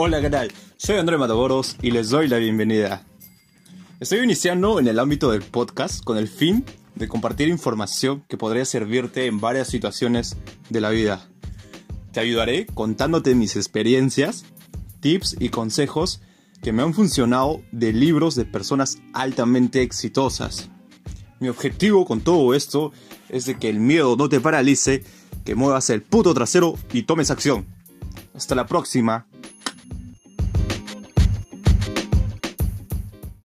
Hola, ¿qué? Soy André Mataboros y les doy la bienvenida. Estoy iniciando en el ámbito del podcast con el fin de compartir información que podría servirte en varias situaciones de la vida. Te ayudaré contándote mis experiencias, tips y consejos que me han funcionado de libros de personas altamente exitosas. Mi objetivo con todo esto es de que el miedo no te paralice, que muevas el puto trasero y tomes acción. Hasta la próxima.